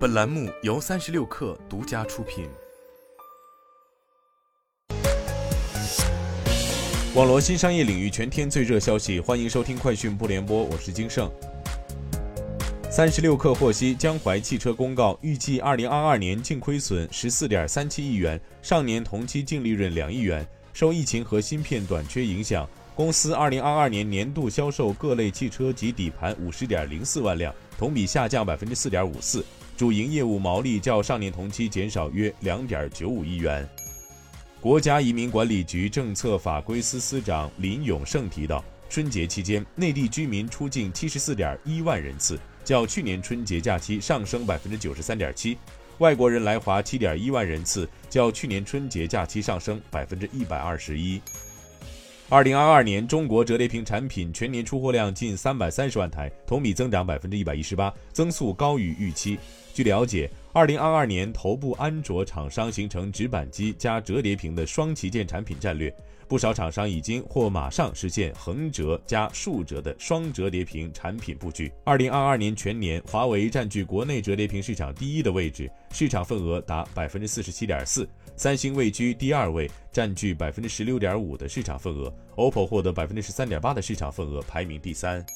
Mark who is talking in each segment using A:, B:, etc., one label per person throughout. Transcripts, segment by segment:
A: 本栏目由三十六氪独家出品。
B: 网络新商业领域全天最热消息，欢迎收听快讯不联播，我是金盛。三十六氪获悉，江淮汽车公告，预计二零二二年净亏损十四点三七亿元，上年同期净利润两亿元。受疫情和芯片短缺影响，公司二零二二年年度销售各类汽车及底盘五十点零四万辆，同比下降百分之四点五四。主营业务毛利较上年同期减少约两点九五亿元。国家移民管理局政策法规司司长林永胜提到，春节期间内地居民出境七十四点一万人次，较去年春节假期上升百分之九十三点七；外国人来华七点一万人次，较去年春节假期上升百分之一百二十一。二零二二年中国折叠屏产品全年出货量近三百三十万台，同比增长百分之一百一十八，增速高于预期。据了解，二零二二年头部安卓厂商形成直板机加折叠屏的双旗舰产品战略。不少厂商已经或马上实现横折加竖折的双折叠屏产品布局。二零二二年全年，华为占据国内折叠屏市场第一的位置，市场份额达百分之四十七点四；三星位居第二位，占据百分之十六点五的市场份额；OPPO 获得百分之十三点八的市场份额，排名第三。《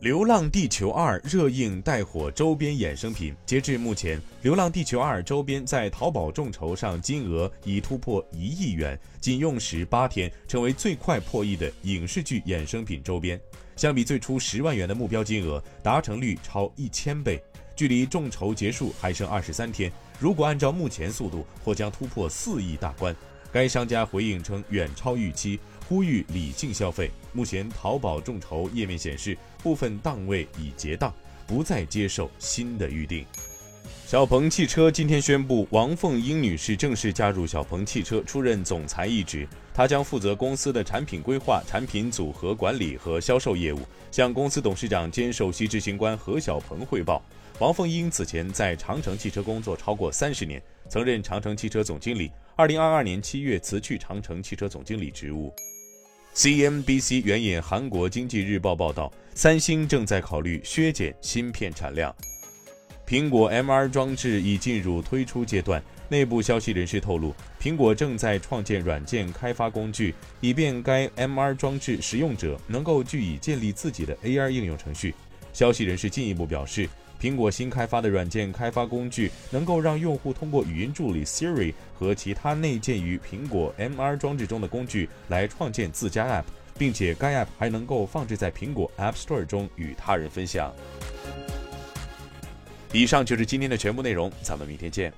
B: 流浪地球二》热映带火周边衍生品。截至目前，《流浪地球二》周边在淘宝众筹上金额已突破一亿元，仅用时八天，成为最快破亿的影视剧衍生品周边。相比最初十万元的目标金额，达成率超一千倍。距离众筹结束还剩二十三天，如果按照目前速度，或将突破四亿大关。该商家回应称远超预期，呼吁理性消费。目前淘宝众筹页面显示，部分档位已结档，不再接受新的预订。小鹏汽车今天宣布，王凤英女士正式加入小鹏汽车，出任总裁一职。她将负责公司的产品规划、产品组合管理和销售业务，向公司董事长兼首席执行官何小鹏汇报。王凤英此前在长城汽车工作超过三十年，曾任长城汽车总经理。二零二二年七月辞去长城汽车总经理职务。CNBC 援引韩国经济日报报道，三星正在考虑削减芯片产量。苹果 MR 装置已进入推出阶段，内部消息人士透露，苹果正在创建软件开发工具，以便该 MR 装置使用者能够据以建立自己的 AR 应用程序。消息人士进一步表示。苹果新开发的软件开发工具能够让用户通过语音助理 Siri 和其他内建于苹果 MR 装置中的工具来创建自家 App，并且该 App 还能够放置在苹果 App Store 中与他人分享。以上就是今天的全部内容，咱们明天见。